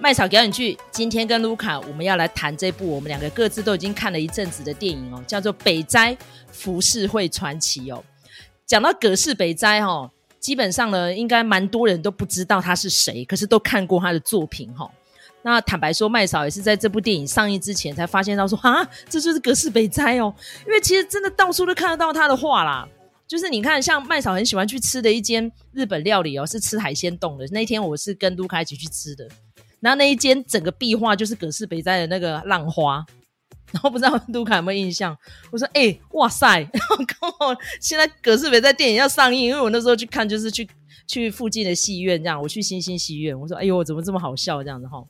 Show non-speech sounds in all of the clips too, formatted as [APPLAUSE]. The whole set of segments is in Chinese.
麦嫂表演剧，今天跟卢卡我们要来谈这部我们两个各自都已经看了一阵子的电影哦，叫做《北斋浮世绘传奇》哦。讲到葛饰北斋哈，基本上呢，应该蛮多人都不知道他是谁，可是都看过他的作品哈。那坦白说，麦嫂也是在这部电影上映之前才发现到说啊，这就是葛饰北斋哦，因为其实真的到处都看得到他的画啦。就是你看，像麦嫂很喜欢去吃的一间日本料理哦，是吃海鲜冻的。那天我是跟卢卡一起去吃的。然后那一间整个壁画就是葛饰北斋的那个浪花，[LAUGHS] 然后不知道卢卡有没有印象？我说哎、哇塞！[LAUGHS] 然后刚好现在葛饰北斋电影要上映，因为我那时候去看就是去去附近的戏院这样，我去新兴戏院，我说哎呦，怎么这么好笑这样子哈？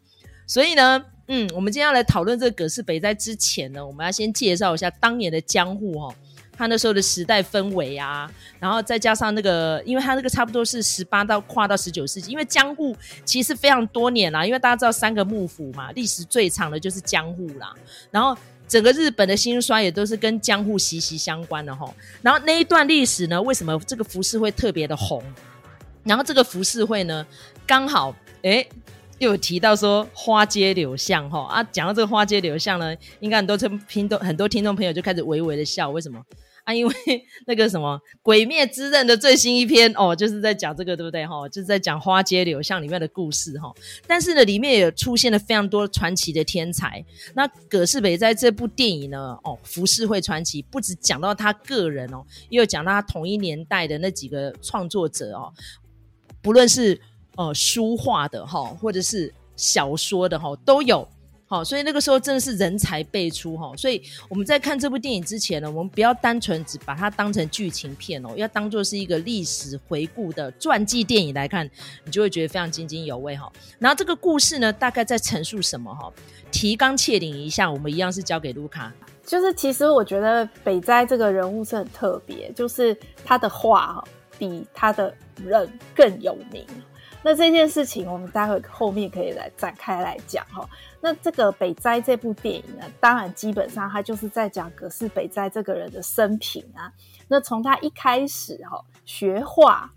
所以呢，嗯，我们今天要来讨论这个葛饰北斋之前呢，我们要先介绍一下当年的江户哈。他那时候的时代氛围啊，然后再加上那个，因为他那个差不多是十八到跨到十九世纪，因为江户其实非常多年啦，因为大家知道三个幕府嘛，历史最长的就是江户啦。然后整个日本的兴衰也都是跟江户息息相关的哈。然后那一段历史呢，为什么这个浮世绘特别的红？然后这个浮世绘呢，刚好诶又有提到说花街柳巷哈啊，讲到这个花街柳巷呢，应该很多听众很多听众朋友就开始微微的笑，为什么？啊，因为 [LAUGHS] 那个什么《鬼灭之刃》的最新一篇哦，就是在讲这个，对不对？哈、哦，就是在讲花街柳巷里面的故事哈、哦。但是呢，里面也出现了非常多传奇的天才。那葛世北在这部电影呢，哦，《浮世绘传奇》不止讲到他个人哦，也有讲到他同一年代的那几个创作者哦，不论是呃书画的哈、哦，或者是小说的哈、哦，都有。好，所以那个时候真的是人才辈出哈。所以我们在看这部电影之前呢，我们不要单纯只把它当成剧情片哦，要当做是一个历史回顾的传记电影来看，你就会觉得非常津津有味哈。然后这个故事呢，大概在陈述什么哈？提纲挈领一下，我们一样是交给卢卡。就是其实我觉得北斋这个人物是很特别，就是他的画比他的人更有名。那这件事情，我们待会后面可以来展开来讲哈。那这个北斋这部电影呢，当然基本上他就是在讲葛饰北斋这个人的生平啊。那从他一开始哈学画，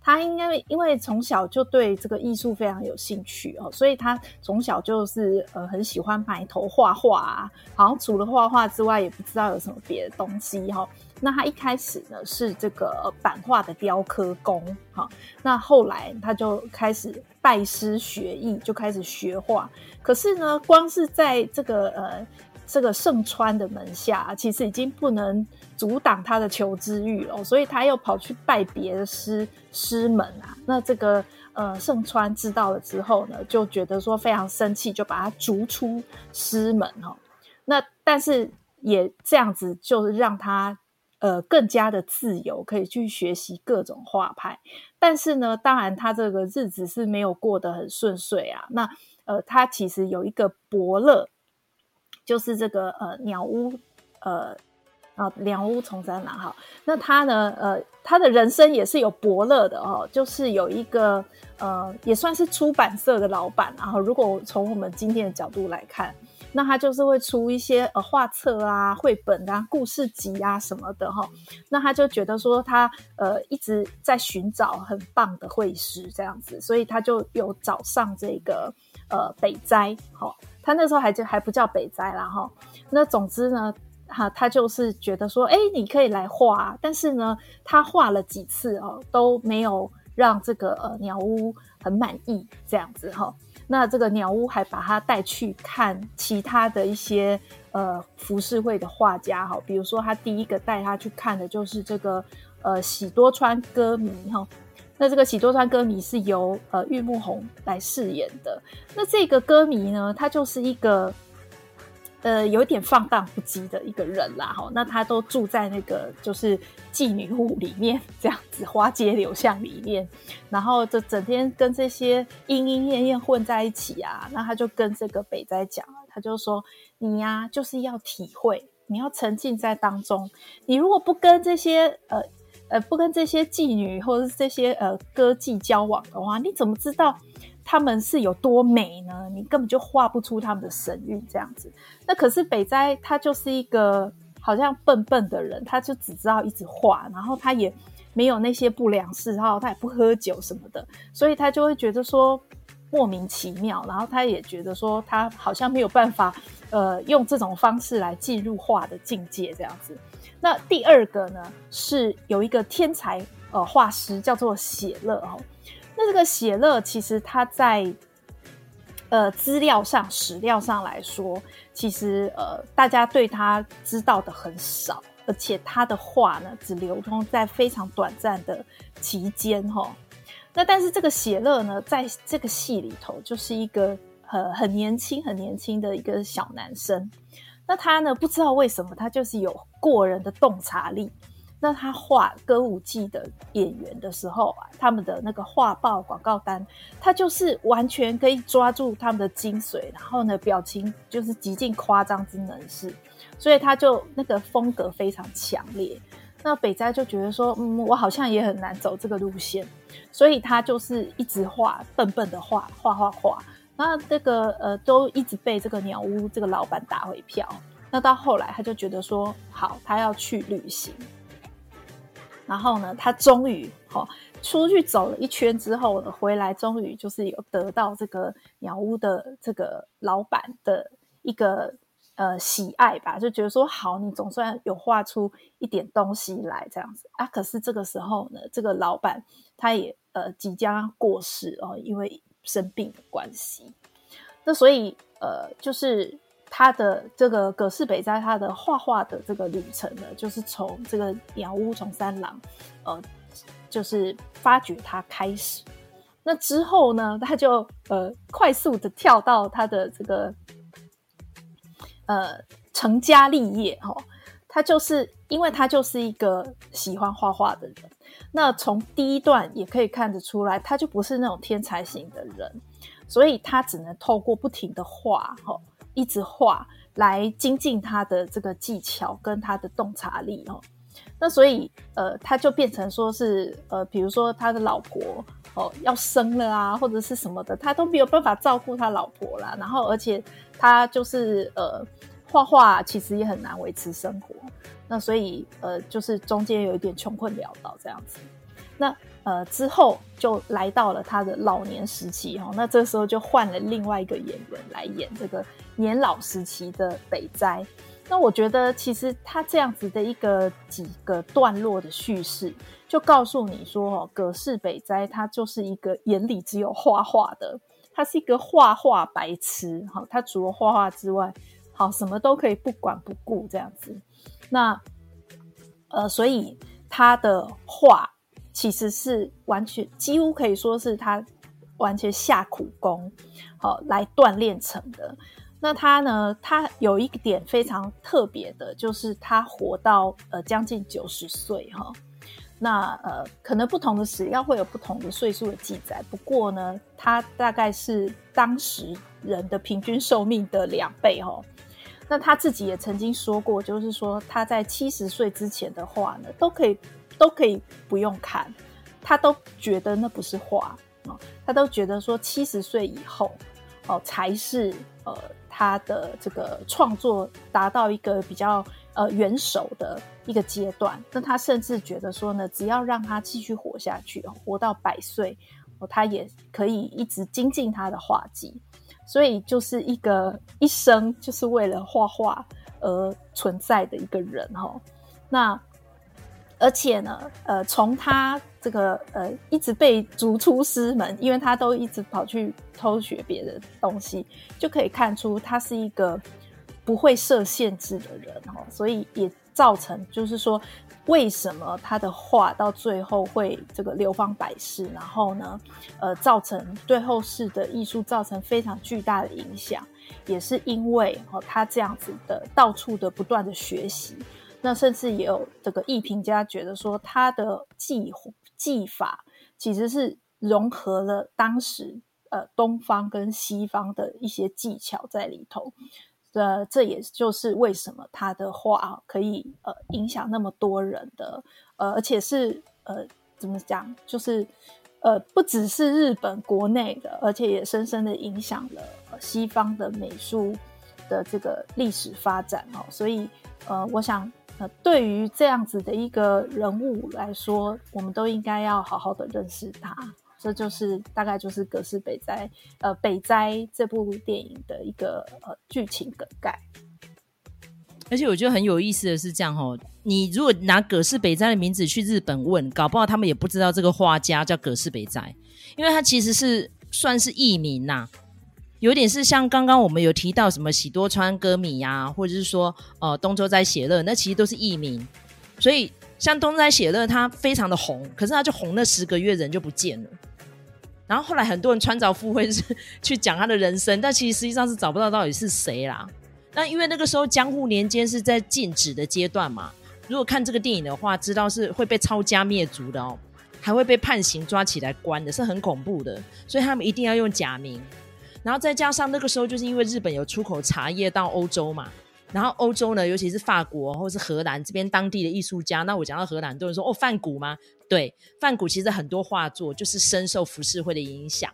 他应该因为从小就对这个艺术非常有兴趣哦，所以他从小就是呃很喜欢埋头画画啊。好像除了画画之外，也不知道有什么别的东西哈。那他一开始呢是这个版画的雕刻工，哈，那后来他就开始拜师学艺，就开始学画。可是呢，光是在这个呃这个盛川的门下，其实已经不能阻挡他的求知欲了，所以他又跑去拜别的师师门啊。那这个呃盛川知道了之后呢，就觉得说非常生气，就把他逐出师门哈。那但是也这样子，就是让他。呃，更加的自由，可以去学习各种画派。但是呢，当然他这个日子是没有过得很顺遂啊。那呃，他其实有一个伯乐，就是这个呃鸟屋呃啊鸟屋重三郎哈。那他呢呃他的人生也是有伯乐的哦，就是有一个呃也算是出版社的老板。然后如果从我们今天的角度来看。那他就是会出一些呃画册啊、绘本啊、故事集啊什么的哈。那他就觉得说他呃一直在寻找很棒的绘师这样子，所以他就有找上这个呃北斋哈。他那时候还就还不叫北斋啦哈。那总之呢，哈他就是觉得说，哎，你可以来画，但是呢，他画了几次哦都没有让这个呃鸟屋很满意这样子哈。那这个鸟屋还把他带去看其他的一些呃浮世绘的画家哈，比如说他第一个带他去看的就是这个呃喜多川歌迷哈。那这个喜多川歌迷是由呃玉木宏来饰演的。那这个歌迷呢，他就是一个。呃，有点放荡不羁的一个人啦，哈，那他都住在那个就是妓女屋里面，这样子花街柳巷里面，然后就整天跟这些莺莺燕燕混在一起啊。那他就跟这个北斋讲，他就说：“你呀、就是要体会，你要沉浸在当中。你如果不跟这些呃呃不跟这些妓女或者是这些呃歌妓交往的话，你怎么知道？”他们是有多美呢？你根本就画不出他们的神韵这样子。那可是北斋他就是一个好像笨笨的人，他就只知道一直画，然后他也没有那些不良嗜好，他也不喝酒什么的，所以他就会觉得说，莫名其妙，然后他也觉得说他好像没有办法，呃，用这种方式来进入画的境界这样子。那第二个呢，是有一个天才呃画师叫做写乐哦。那这个写乐其实他在呃资料上史料上来说，其实呃大家对他知道的很少，而且他的画呢只流通在非常短暂的期间哈、那但是这个写乐呢，在这个戏里头就是一个很很年轻、很年轻的一个小男生。那他呢，不知道为什么，他就是有过人的洞察力。那他画歌舞伎的演员的时候啊，他们的那个画报广告单，他就是完全可以抓住他们的精髓，然后呢，表情就是极尽夸张之能事，所以他就那个风格非常强烈。那北斋就觉得说，嗯，我好像也很难走这个路线，所以他就是一直画，笨笨的画，画画画。那这个呃，都一直被这个鸟屋这个老板打回票。那到后来，他就觉得说，好，他要去旅行。然后呢，他终于好、哦、出去走了一圈之后呢，回来终于就是有得到这个鸟屋的这个老板的一个呃喜爱吧，就觉得说，好，你总算有画出一点东西来这样子啊。可是这个时候呢，这个老板他也呃即将过世哦，因为。生病的关系，那所以呃，就是他的这个葛饰北斋他的画画的这个旅程呢，就是从这个鸟屋从三郎，呃，就是发掘他开始。那之后呢，他就呃快速的跳到他的这个呃成家立业哈、哦，他就是因为他就是一个喜欢画画的人。那从第一段也可以看得出来，他就不是那种天才型的人，所以他只能透过不停的画，哈，一直画来精进他的这个技巧跟他的洞察力，哦。那所以，呃，他就变成说是，呃，比如说他的老婆哦要生了啊，或者是什么的，他都没有办法照顾他老婆啦。然后，而且他就是呃画画，其实也很难维持生活。那所以，呃，就是中间有一点穷困潦倒这样子。那呃之后就来到了他的老年时期哈。那这时候就换了另外一个演员来演这个年老时期的北斋。那我觉得其实他这样子的一个几个段落的叙事，就告诉你说哦，葛饰北斋他就是一个眼里只有画画的，他是一个画画白痴。他除了画画之外，好什么都可以不管不顾这样子。那，呃，所以他的画其实是完全几乎可以说是他完全下苦功，好、哦、来锻炼成的。那他呢，他有一点非常特别的，就是他活到呃将近九十岁哈、那呃，可能不同的史料会有不同的岁数的记载，不过呢，他大概是当时人的平均寿命的两倍哈。哦那他自己也曾经说过，就是说他在七十岁之前的话呢，都可以都可以不用看，他都觉得那不是画，他都觉得说七十岁以后哦才是呃他的这个创作达到一个比较呃元首的一个阶段。那他甚至觉得说呢，只要让他继续活下去，活到百岁，哦，他也可以一直精进他的画技。所以就是一个一生就是为了画画而存在的一个人哈。那而且呢，呃，从他这个呃一直被逐出师门，因为他都一直跑去偷学别的东西，就可以看出他是一个不会设限制的人哦。所以也造成就是说。为什么他的画到最后会这个流芳百世？然后呢，呃，造成对后世的艺术造成非常巨大的影响，也是因为哦，他这样子的到处的不断的学习，那甚至也有这个艺评家觉得说，他的技技法其实是融合了当时呃东方跟西方的一些技巧在里头。呃，这也就是为什么他的画可以呃影响那么多人的，呃，而且是呃怎么讲，就是呃不只是日本国内的，而且也深深的影响了西方的美术的这个历史发展哦。所以呃，我想对于这样子的一个人物来说，我们都应该要好好的认识他。这就是大概就是《葛饰北斋》呃《北斋》这部电影的一个呃剧情梗概。而且我觉得很有意思的是这样哦，你如果拿葛饰北斋的名字去日本问，搞不好他们也不知道这个画家叫葛饰北斋，因为他其实是算是艺名呐、啊，有点是像刚刚我们有提到什么喜多川歌迷呀、或者是说呃东周斋写乐，那其实都是艺名，所以像东周斋写乐他非常的红，可是他就红了十个月，人就不见了。然后后来很多人穿凿附会是去讲他的人生，但其实实际上是找不到到底是谁啦。那因为那个时候江户年间是在禁止的阶段嘛，如果看这个电影的话，知道是会被抄家灭族的哦，还会被判刑抓起来关的，是很恐怖的。所以他们一定要用假名。然后再加上那个时候，就是因为日本有出口茶叶到欧洲嘛，然后欧洲呢，尤其是法国或是荷兰这边当地的艺术家，那我讲到荷兰，很多人说哦，梵谷吗？对，梵谷其实很多画作就是深受浮世绘的影响，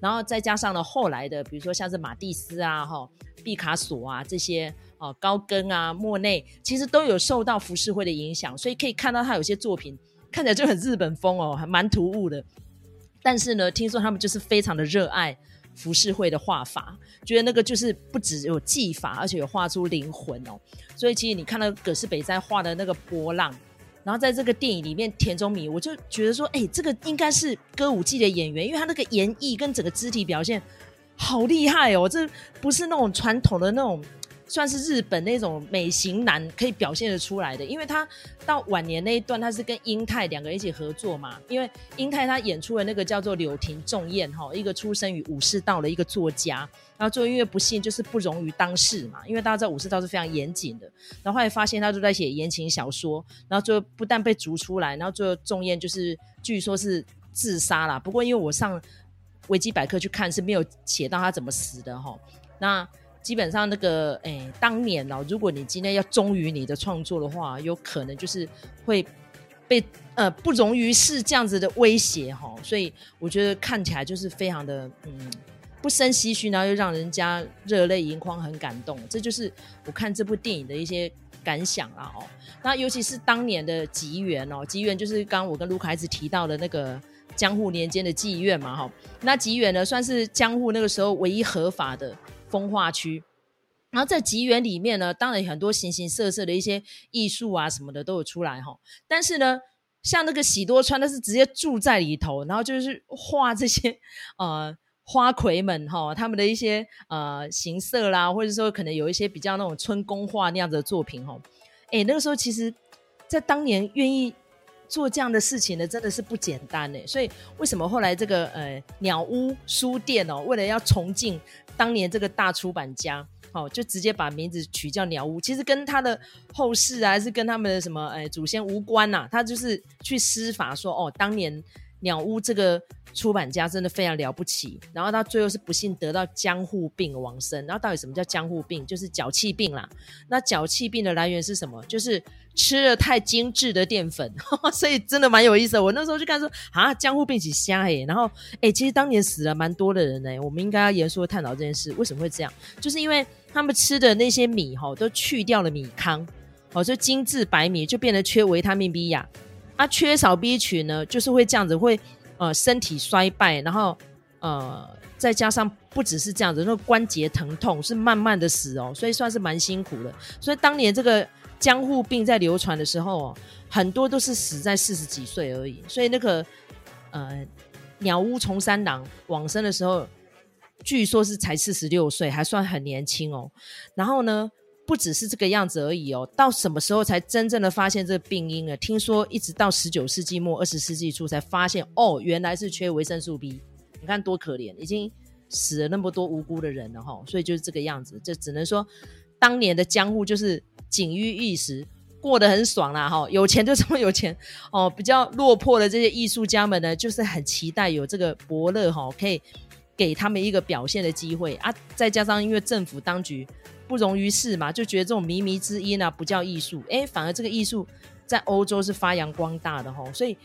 然后再加上了后来的，比如说像是马蒂斯啊、哈毕卡索啊这些哦、高更啊、莫内，其实都有受到浮世绘的影响，所以可以看到他有些作品看起来就很日本风哦，还蛮突兀的。但是呢，听说他们就是非常的热爱浮世绘的画法，觉得那个就是不只有技法，而且有画出灵魂哦。所以其实你看到葛饰北斋画的那个波浪。然后在这个电影里面，田中米，我就觉得说，哎，这个应该是歌舞伎的演员，因为他那个演绎跟整个肢体表现好厉害哦，这不是那种传统的那种。算是日本那种美型男可以表现得出来的，因为他到晚年那一段，他是跟英泰两个人一起合作嘛。因为英泰他演出了那个叫做柳亭重彦哈，一个出生于武士道的一个作家，然后最后因为不幸就是不容于当世嘛，因为大家知道武士道是非常严谨的，然后后来发现他都在写言情小说，然后最后不但被逐出来，然后最后重彦就是据说是自杀了。不过因为我上维基百科去看是没有写到他怎么死的哈，那。基本上那个，诶、当年哦，如果你今天要忠于你的创作的话，有可能就是会被呃不容于世这样子的威胁哈，所以我觉得看起来就是非常的嗯不胜唏嘘，然后又让人家热泪盈眶，很感动。这就是我看这部电影的一些感想啦哦。那尤其是当年的吉原哦，吉原就是刚刚我跟卢卡一直提到的那个江户年间的妓院嘛哈。那吉原呢，算是江户那个时候唯一合法的。风化区，然后在吉园里面呢，当然很多形形色色的一些艺术啊什么的都有出来哈。但是呢，像那个喜多川，他是直接住在里头，然后就是画这些 [LAUGHS] 呃花魁们哈，他们的一些呃形色啦，或者说可能有一些比较那种春宫画那样子的作品哈。哎，那个时候其实，在当年愿意做这样的事情呢，真的是不简单呢。所以为什么后来这个呃鸟屋书店哦，为了要重进。当年这个大出版家，哦，就直接把名字取叫鸟屋，其实跟他的后世啊，还是跟他们的什么呃祖先无关呐、啊，他就是去施法说，哦，当年鸟屋这个出版家真的非常了不起，然后他最后是不幸得到江户病亡生，然后到底什么叫江户病？就是脚气病啦。那脚气病的来源是什么？就是。吃了太精致的淀粉，[LAUGHS] 所以真的蛮有意思的。我那时候就看说啊，江户病起虾哎，然后哎，其实当年死了蛮多的人呢。我们应该要严肃的探讨这件事，为什么会这样？就是因为他们吃的那些米哈，都去掉了米糠，哦，就精致白米就变得缺维他命 B 呀，啊，缺少 B 群呢，就是会这样子，会呃身体衰败，然后呃再加上不只是这样子，那个关节疼痛是慢慢的死哦，所以算是蛮辛苦的。所以当年这个。江户病在流传的时候哦，很多都是死在四十几岁而已。所以那个呃鸟屋重三郎往生的时候，据说是才四十六岁，还算很年轻哦。然后呢，不只是这个样子而已哦。到什么时候才真正的发现这个病因呢？听说一直到十九世纪末二十世纪初才发现哦，原来是缺维生素 B。你看多可怜，已经死了那么多无辜的人了哈。所以就是这个样子，就只能说当年的江户就是。锦衣玉食，过得很爽啦，哈，有钱就这么有钱哦。比较落魄的这些艺术家们呢，就是很期待有这个伯乐哈，可以给他们一个表现的机会啊。再加上因为政府当局不容于世嘛，就觉得这种靡靡之音啊不叫艺术，哎，反而这个艺术在欧洲是发扬光大的哈。所以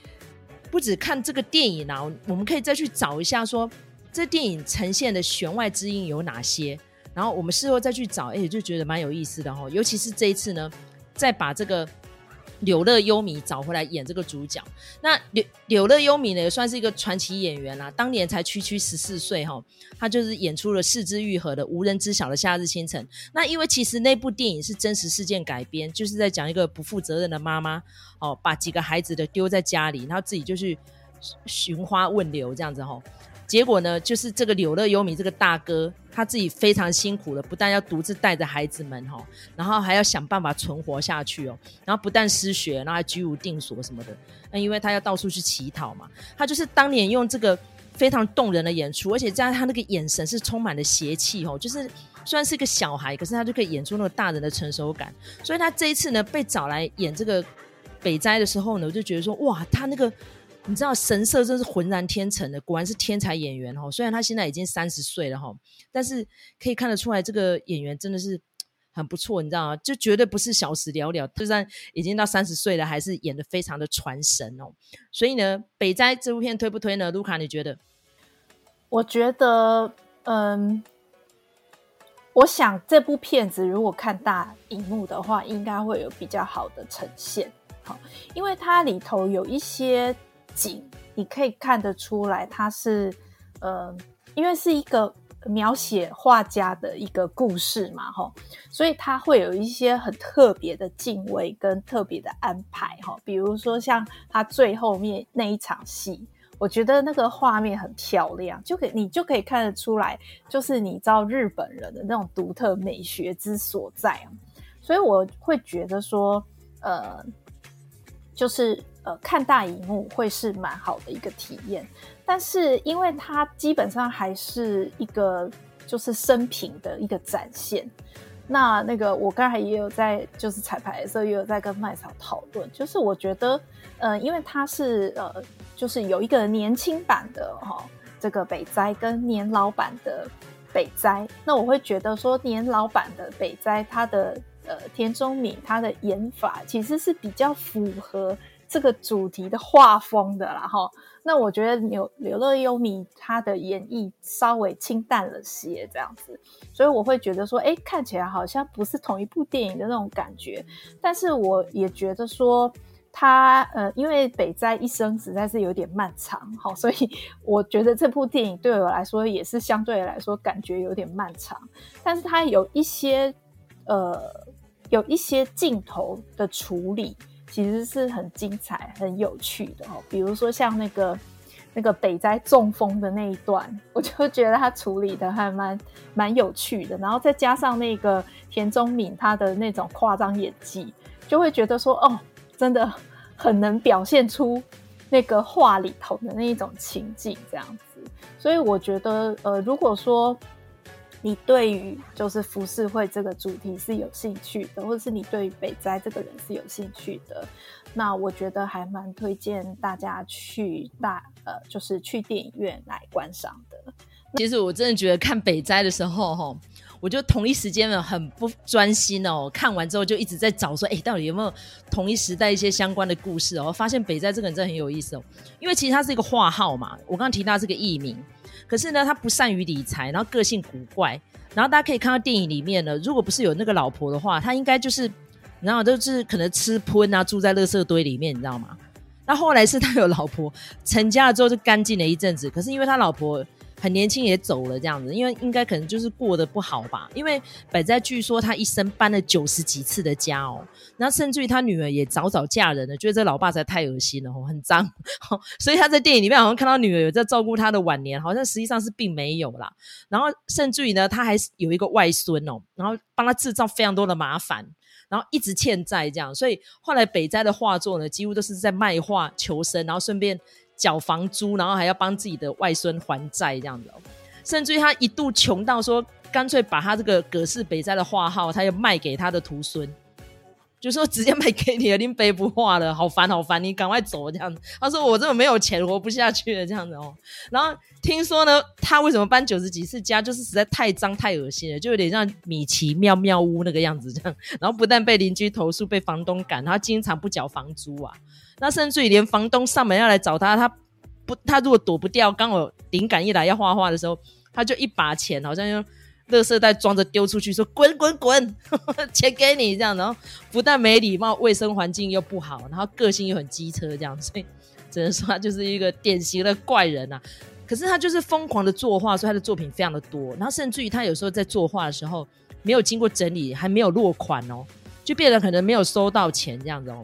不止看这个电影啊，我们可以再去找一下说，这电影呈现的弦外之音有哪些。然后我们事后再去找，哎，就觉得蛮有意思的哈。尤其是这一次呢，再把这个柳乐优弥找回来演这个主角。那柳柳乐优弥呢，也算是一个传奇演员啦。当年才区区十四岁哈，他就是演出了是枝裕和的《无人知晓的夏日清晨》。那因为其实那部电影是真实事件改编，就是在讲一个不负责任的妈妈哦，把几个孩子的丢在家里，然后自己就去寻花问柳这样子哈。结果呢，就是这个柳乐优弥这个大哥，他自己非常辛苦了，不但要独自带着孩子们哈，然后还要想办法存活下去哦，然后不但失学，然后还居无定所什么的。那因为他要到处去乞讨嘛，他就是当年用这个非常动人的演出，而且加上他那个眼神是充满了邪气哦，就是虽然是个小孩，可是他就可以演出那个大人的成熟感。所以他这一次呢，被找来演这个北斋的时候呢，我就觉得说，哇，他那个。你知道神色真是浑然天成的，果然是天才演员哈。虽然他现在已经三十岁了哈，但是可以看得出来，这个演员真的是很不错，你知道吗？就绝对不是小时了了，就算已经到三十岁了，还是演得非常的传神哦。所以呢，北斋这部片推不推呢？卢卡，你觉得？我觉得，嗯，我想这部片子如果看大荧幕的话，应该会有比较好的呈现，好，因为它里头有一些。景，你可以看得出来，它是，呃，因为是一个描写画家的一个故事嘛，齁，所以它会有一些很特别的敬畏跟特别的安排，齁，比如说像他最后面那一场戏，我觉得那个画面很漂亮，就可你就可以看得出来，就是你知道日本人的那种独特美学之所在，所以我会觉得说，呃，就是。呃，看大荧幕会是蛮好的一个体验，但是因为它基本上还是一个就是生平的一个展现。那那个我刚才也有在就是彩排的时候也有在跟麦嫂讨论，就是我觉得，呃，因为它是呃，就是有一个年轻版的哈、哦、这个北斋跟年老版的北斋，那我会觉得说年老版的北斋他的呃田中敏他的演法其实是比较符合。这个主题的画风的啦哈，那我觉得刘刘乐优米他的演绎稍微清淡了些这样子，所以我会觉得说，哎，看起来好像不是同一部电影的那种感觉。但是我也觉得说他呃，因为北斋一生实在是有点漫长哈，所以我觉得这部电影对我来说也是相对来说感觉有点漫长。但是他有一些呃，有一些镜头的处理。其实是很精彩、很有趣的哦。比如说像那个那个北斋中风的那一段，我就觉得他处理的还蛮蛮有趣的。然后再加上那个田中敏他的那种夸张演技，就会觉得说哦，真的很能表现出那个画里头的那一种情境这样子。所以我觉得，呃，如果说你对于就是浮世绘这个主题是有兴趣的，或者是你对于北斋这个人是有兴趣的，那我觉得还蛮推荐大家去大呃，就是去电影院来观赏的。其实我真的觉得看北斋的时候，哈，我就同一时间呢很不专心哦。看完之后就一直在找说，哎，到底有没有同一时代一些相关的故事哦？发现北斋这个人真的很有意思哦，因为其实他是一个画号嘛，我刚刚提到他是个艺名。可是呢，他不善于理财，然后个性古怪，然后大家可以看到电影里面呢，如果不是有那个老婆的话，他应该就是，然后就是可能吃喷啊，住在垃圾堆里面，你知道吗？那后来是他有老婆，成家了之后就干净了一阵子，可是因为他老婆。很年轻也走了这样子，因为应该可能就是过得不好吧。因为北斋据说他一生搬了九十几次的家哦，那甚至于他女儿也早早嫁人了，觉得这老爸实在太恶心了哦，很脏，所以他在电影里面好像看到女儿有在照顾他的晚年，好像实际上是并没有啦。然后甚至于呢，他还有一个外孙哦，然后帮他制造非常多的麻烦，然后一直欠债这样。所以后来北斋的画作呢，几乎都是在卖画求生，然后顺便。缴房租，然后还要帮自己的外孙还债，这样子哦。甚至于他一度穷到说，干脆把他这个葛氏北斋的画号，他要卖给他的徒孙，就说直接卖给你了，您背不画了，好烦好烦，你赶快走这样子。他说我这么没有钱，活不下去了这样子哦。然后听说呢，他为什么搬九十几次家，就是实在太脏太恶心了，就有点像米奇妙妙屋那个样子这样。然后不但被邻居投诉，被房东赶，他经常不缴房租啊。那甚至于连房东上门要来找他，他不，他如果躲不掉，刚好灵感一来要画画的时候，他就一把钱，好像用垃圾袋装着丢出去，说滚滚滚，[LAUGHS] 钱给你这样，然后不但没礼貌，卫生环境又不好，然后个性又很机车这样，所以只能说他就是一个典型的怪人啊。可是他就是疯狂的作画，所以他的作品非常的多，然后甚至于他有时候在作画的时候没有经过整理，还没有落款哦，就变得可能没有收到钱这样子哦，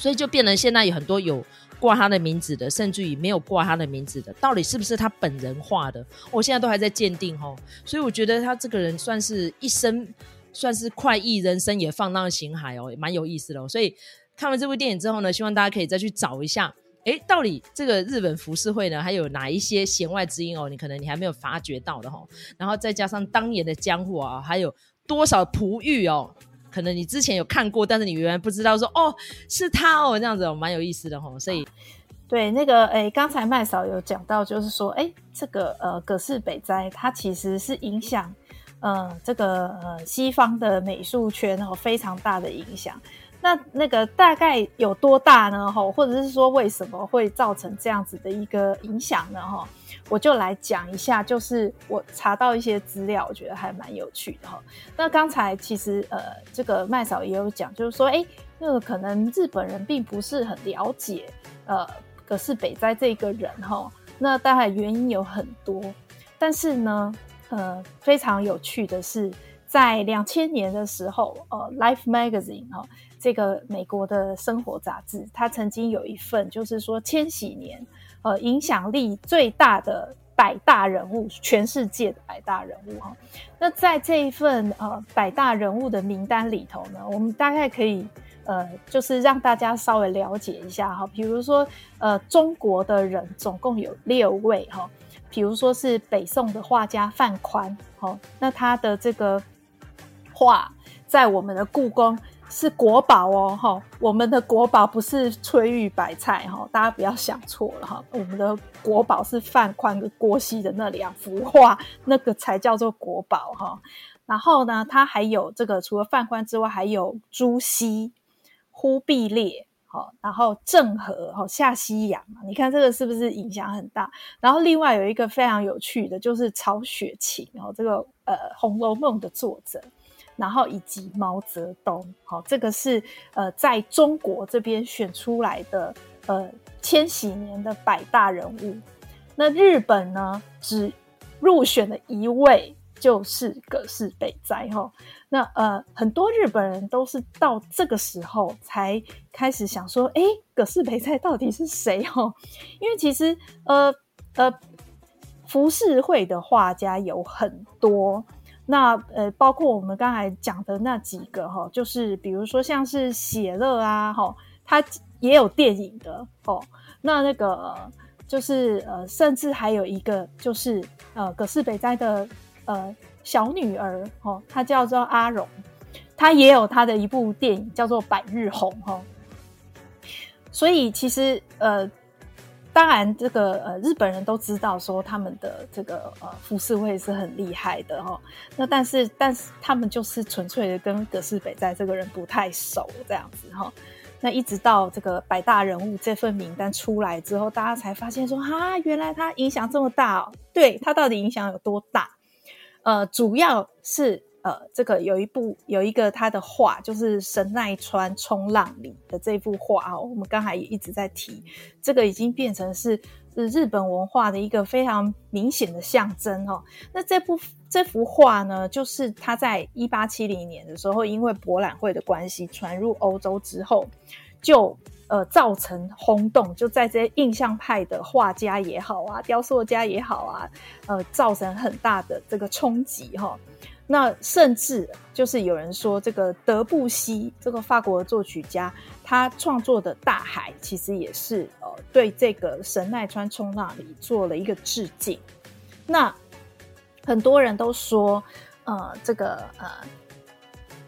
所以就变成现在有很多有。挂他的名字的，甚至于没有挂他的名字的，到底是不是他本人画的？我现在都还在鉴定哦，所以我觉得他这个人算是一生，算是快意人生也放浪形骸哦，也蛮有意思的哦。所以看完这部电影之后呢，希望大家可以再去找一下，诶，到底这个日本浮世绘呢，还有哪一些弦外之音哦？你可能你还没有发觉到的哦。然后再加上当年的江户啊，还有多少璞玉哦。可能你之前有看过，但是你原来不知道说哦，是他哦，这样子哦，蛮有意思的吼。所以，对那个诶，刚才麦嫂有讲到，就是说，诶，这个呃葛氏北斋，它其实是影响呃这个呃西方的美术圈哦非常大的影响。那那个大概有多大呢？哈，或者是说为什么会造成这样子的一个影响呢？哈，我就来讲一下，就是我查到一些资料，我觉得还蛮有趣的哈。那刚才其实呃，这个麦嫂也有讲，就是说，哎，那可能日本人并不是很了解呃葛饰北斋这个人哈。那当然原因有很多，但是呢，呃，非常有趣的是，在两千年的时候，呃，Life Magazine 哈。这个美国的生活杂志，它曾经有一份，就是说千禧年，呃，影响力最大的百大人物，全世界的百大人物哈。那在这一份呃百大人物的名单里头呢，我们大概可以呃，就是让大家稍微了解一下哈。比如说呃，中国的人总共有六位哈，比如说是北宋的画家范宽，哈，那他的这个画在我们的故宫。是国宝哦，哈，我们的国宝不是翠玉白菜哈，大家不要想错了哈，我们的国宝是范宽跟郭熙的那两幅画，那个才叫做国宝哈。然后呢，他还有这个，除了范宽之外，还有朱熹、忽必烈，哈，然后郑和，哈，下西洋，你看这个是不是影响很大？然后另外有一个非常有趣的，就是曹雪芹，哦，这个呃《红楼梦》的作者。然后以及毛泽东，好，这个是呃在中国这边选出来的呃千禧年的百大人物。那日本呢，只入选了一位，就是葛饰北斋哈。那呃很多日本人都是到这个时候才开始想说，哎，葛饰北斋到底是谁哈？因为其实呃呃浮世绘的画家有很多。那呃，包括我们刚才讲的那几个哈，就是比如说像是写乐啊，哈，他也有电影的哦。那那个就是呃，甚至还有一个就是呃，葛饰北斋的呃小女儿哦，她叫做阿荣，她也有她的一部电影叫做《百日红》哈。所以其实呃。当然，这个呃，日本人都知道说他们的这个呃浮世绘是很厉害的哈。那但是，但是他们就是纯粹的跟葛饰北斋这个人不太熟这样子哈。那一直到这个百大人物这份名单出来之后，大家才发现说啊，原来他影响这么大哦。对，他到底影响有多大？呃，主要是。呃，这个有一部有一个他的画，就是神奈川冲浪里的这幅画哦。我们刚才也一直在提，这个已经变成是是日本文化的一个非常明显的象征哦。那这部这幅画呢，就是他在一八七零年的时候，因为博览会的关系传入欧洲之后，就呃造成轰动，就在这些印象派的画家也好啊，雕塑家也好啊，呃，造成很大的这个冲击哈。那甚至就是有人说，这个德布西这个法国作曲家，他创作的《大海》其实也是呃对这个神奈川冲浪里做了一个致敬。那很多人都说，呃，这个呃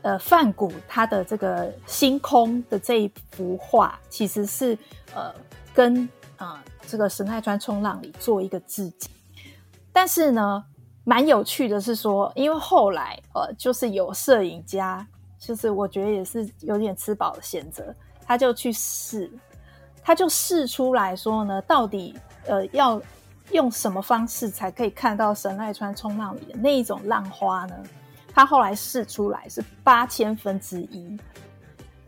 呃梵谷他的这个星空的这一幅画，其实是呃跟啊、呃、这个神奈川冲浪里做一个致敬。但是呢，蛮有趣的是说，因为后来呃，就是有摄影家，就是我觉得也是有点吃饱的选择，他就去试，他就试出来说呢，到底呃要用什么方式才可以看到神奈川冲浪里的那一种浪花呢？他后来试出来是八千分之一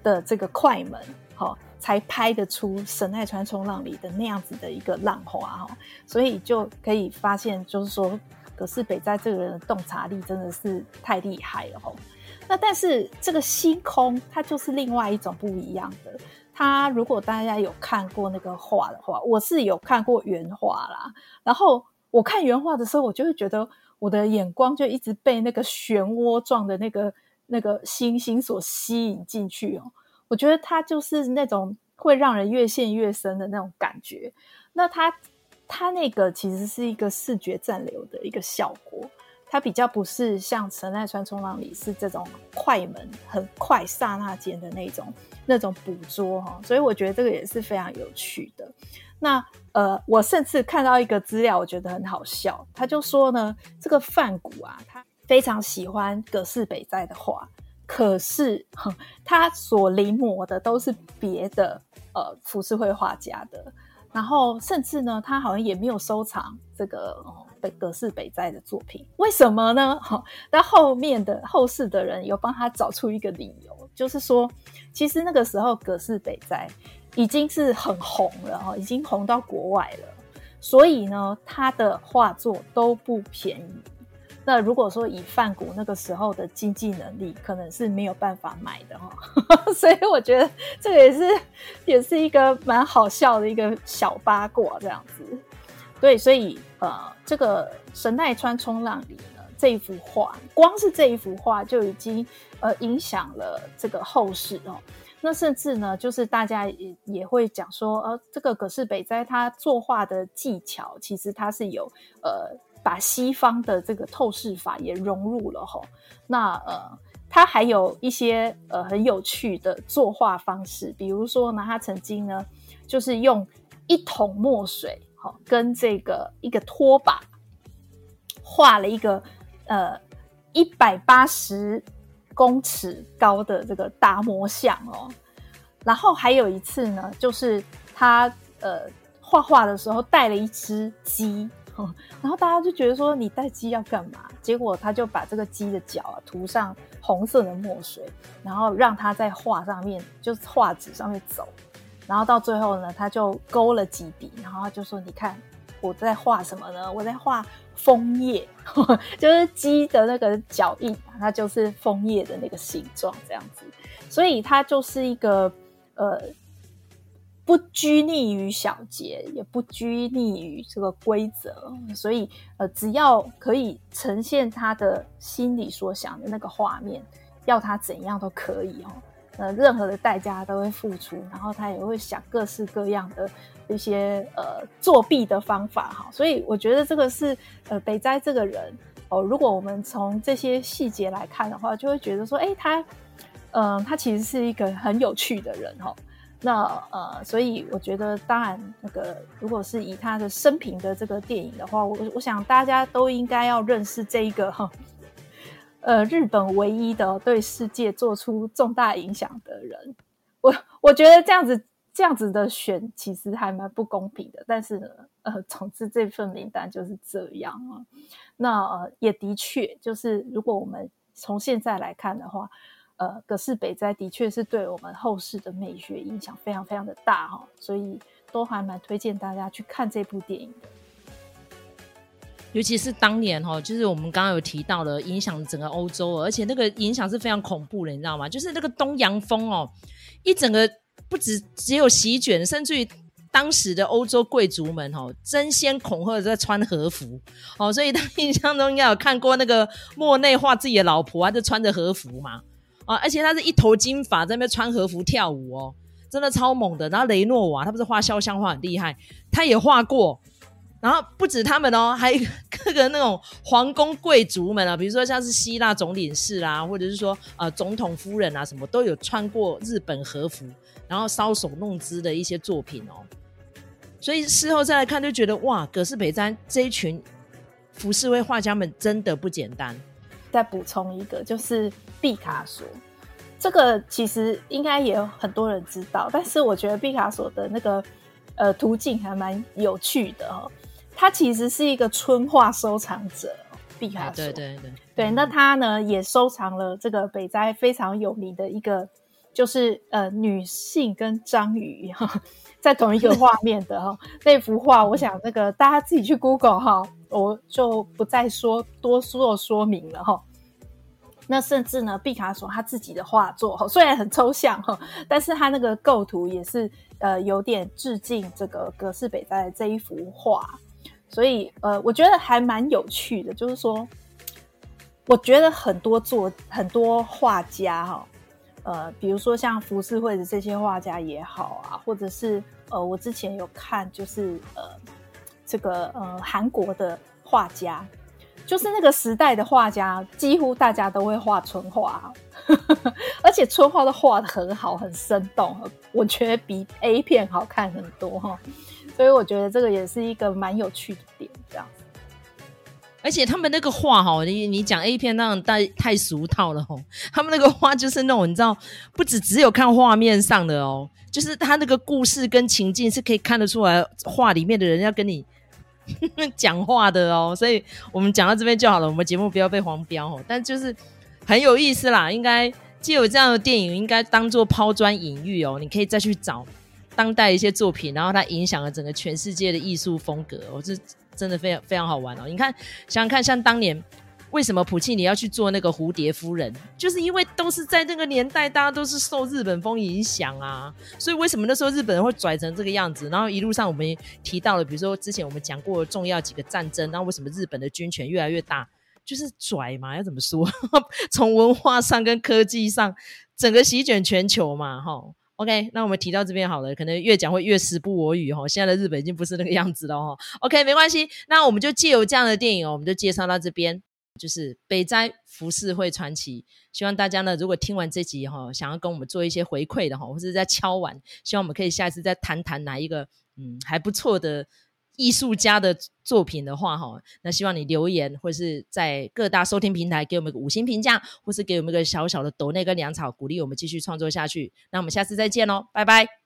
的这个快门，好，才拍得出神奈川冲浪里的那样子的一个浪花哈，所以就可以发现，就是说可是北斋这个人的洞察力真的是太厉害了。那但是这个星空，它就是另外一种不一样的。它如果大家有看过那个画的话，我是有看过原画啦。然后我看原画的时候，我就会觉得我的眼光就一直被那个漩涡状的那个那个星星所吸引进去哦。我觉得它就是那种会让人越陷越深的那种感觉。那它它那个其实是一个视觉暂留的一个效果。它比较不是像神奈川冲浪里是这种快门很快刹那间的那种那种捕捉哈，所以我觉得这个也是非常有趣的。那呃，我甚至看到一个资料，我觉得很好笑，他就说呢，这个范谷啊，他非常喜欢葛饰北斋的画，可是哼 [LAUGHS] 他所临摹的都是别的呃浮世绘画家的，然后甚至呢，他好像也没有收藏这个北。葛饰北斋的作品，为什么呢？[LAUGHS] 哈，那后面的后世的人有帮他找出一个理由，就是说，其实那个时候葛饰北斋已经是很红了哈，已经红到国外了，所以呢，他的画作都不便宜。那如果说以梵谷那个时候的经济能力，可能是没有办法买的哈，[LAUGHS] 所以我觉得这个也是也是一个蛮好笑的一个小八卦这样子。对，所以呃，这个神奈川冲浪里呢，这一幅画，光是这一幅画就已经呃影响了这个后世哦。那甚至呢，就是大家也也会讲说，呃，这个葛饰北斋他作画的技巧，其实他是有呃把西方的这个透视法也融入了哈、那呃，他还有一些呃很有趣的作画方式，比如说呢，他曾经呢就是用一桶墨水。跟这个一个拖把画了一个呃一百八十公尺高的这个达摩像哦，然后还有一次呢，就是他呃画画的时候带了一只鸡，然后大家就觉得说，你带鸡要干嘛？结果他就把这个鸡的脚啊涂上红色的墨水，然后让它在画上面，就是画纸上面走。然后到最后呢，他就勾了几笔，然后就说：“你看我在画什么呢？我在画枫叶，[LAUGHS] 就是鸡的那个脚印，它就是枫叶的那个形状这样子。所以它就是一个呃，不拘泥于小节，也不拘泥于这个规则，所以呃，只要可以呈现他的心里所想的那个画面，要他怎样都可以哦。”呃，任何的代价都会付出，然后他也会想各式各样的一些呃作弊的方法哈，所以我觉得这个是呃北斋这个人哦，如果我们从这些细节来看的话，就会觉得说，哎，他嗯、他其实是一个很有趣的人哈。那呃，所以我觉得，当然那个如果是以他的生平的这个电影的话，我我想大家都应该要认识这一个哈。呃，日本唯一的对世界做出重大影响的人，我我觉得这样子这样子的选其实还蛮不公平的。但是呢，呃，总之这份名单就是这样啊。那呃，也的确就是，如果我们从现在来看的话，呃，葛饰北斋的确是对我们后世的美学影响非常非常的大哈，所以都还蛮推荐大家去看这部电影的。尤其是当年哈，就是我们刚刚有提到的，影响整个欧洲，而且那个影响是非常恐怖的，你知道吗？就是那个东洋风哦，一整个不止只有席卷，甚至于当时的欧洲贵族们哦，争先恐后的在穿和服哦，所以他印象中应该有看过那个莫内画自己的老婆，啊就穿着和服嘛啊，而且他是一头金发在那边穿和服跳舞哦，真的超猛的。然后雷诺瓦他不是画肖像画很厉害，他也画过。然后不止他们哦，还有各 [LAUGHS] 个那种皇宫贵族们啊，比如说像是希腊总领事啊，或者是说呃总统夫人啊，什么都有穿过日本和服，然后搔首弄姿的一些作品哦。所以事后再来看，就觉得哇，葛饰北斋这一群浮世绘画家们真的不简单。再补充一个，就是毕卡索，这个其实应该也有很多人知道，但是我觉得毕卡索的那个呃途径还蛮有趣的哦。他其实是一个春画收藏者，毕卡索。对对对对，那他呢也收藏了这个北斋非常有名的一个，就是呃女性跟章鱼哈在同一个画面的哈那幅画。我想那个大家自己去 Google 哈，我就不再说多做说明了哈。那甚至呢，毕卡索他自己的画作哈，虽然很抽象哈，但是他那个构图也是呃有点致敬这个葛饰北在这一幅画，所以呃，我觉得还蛮有趣的。就是说，我觉得很多作很多画家哈，呃，比如说像浮世绘的这些画家也好啊，或者是呃，我之前有看就是呃这个呃韩国的画家。就是那个时代的画家，几乎大家都会画春画，[LAUGHS] 而且春画都画得很好，很生动，我觉得比 A 片好看很多哈。所以我觉得这个也是一个蛮有趣的点，这样。而且他们那个画哈，你你讲 A 片那种太太俗套了哦。他们那个画就是那种你知道，不止只有看画面上的哦，就是他那个故事跟情境是可以看得出来，画里面的人要跟你。[LAUGHS] 讲话的哦，所以我们讲到这边就好了。我们节目不要被黄标哦，但就是很有意思啦。应该既有这样的电影，应该当做抛砖引玉哦。你可以再去找当代一些作品，然后它影响了整个全世界的艺术风格哦，这真的非常非常好玩哦。你看，想想看，像当年。为什么普契尼要去做那个蝴蝶夫人？就是因为都是在那个年代，大家都是受日本风影响啊。所以为什么那时候日本人会拽成这个样子？然后一路上我们提到了，比如说之前我们讲过重要几个战争，然后为什么日本的军权越来越大？就是拽嘛，要怎么说？[LAUGHS] 从文化上跟科技上，整个席卷全球嘛，哈。OK，那我们提到这边好了，可能越讲会越时不我与哈。现在的日本已经不是那个样子了哈。OK，没关系，那我们就借由这样的电影哦，我们就介绍到这边。就是北斋浮世绘传奇，希望大家呢，如果听完这集哈，想要跟我们做一些回馈的哈，或是在敲碗，希望我们可以下一次再谈谈哪一个嗯还不错的艺术家的作品的话哈，那希望你留言或是在各大收听平台给我们个五星评价，或是给我们一个小小的抖内跟粮草，鼓励我们继续创作下去。那我们下次再见喽，拜拜。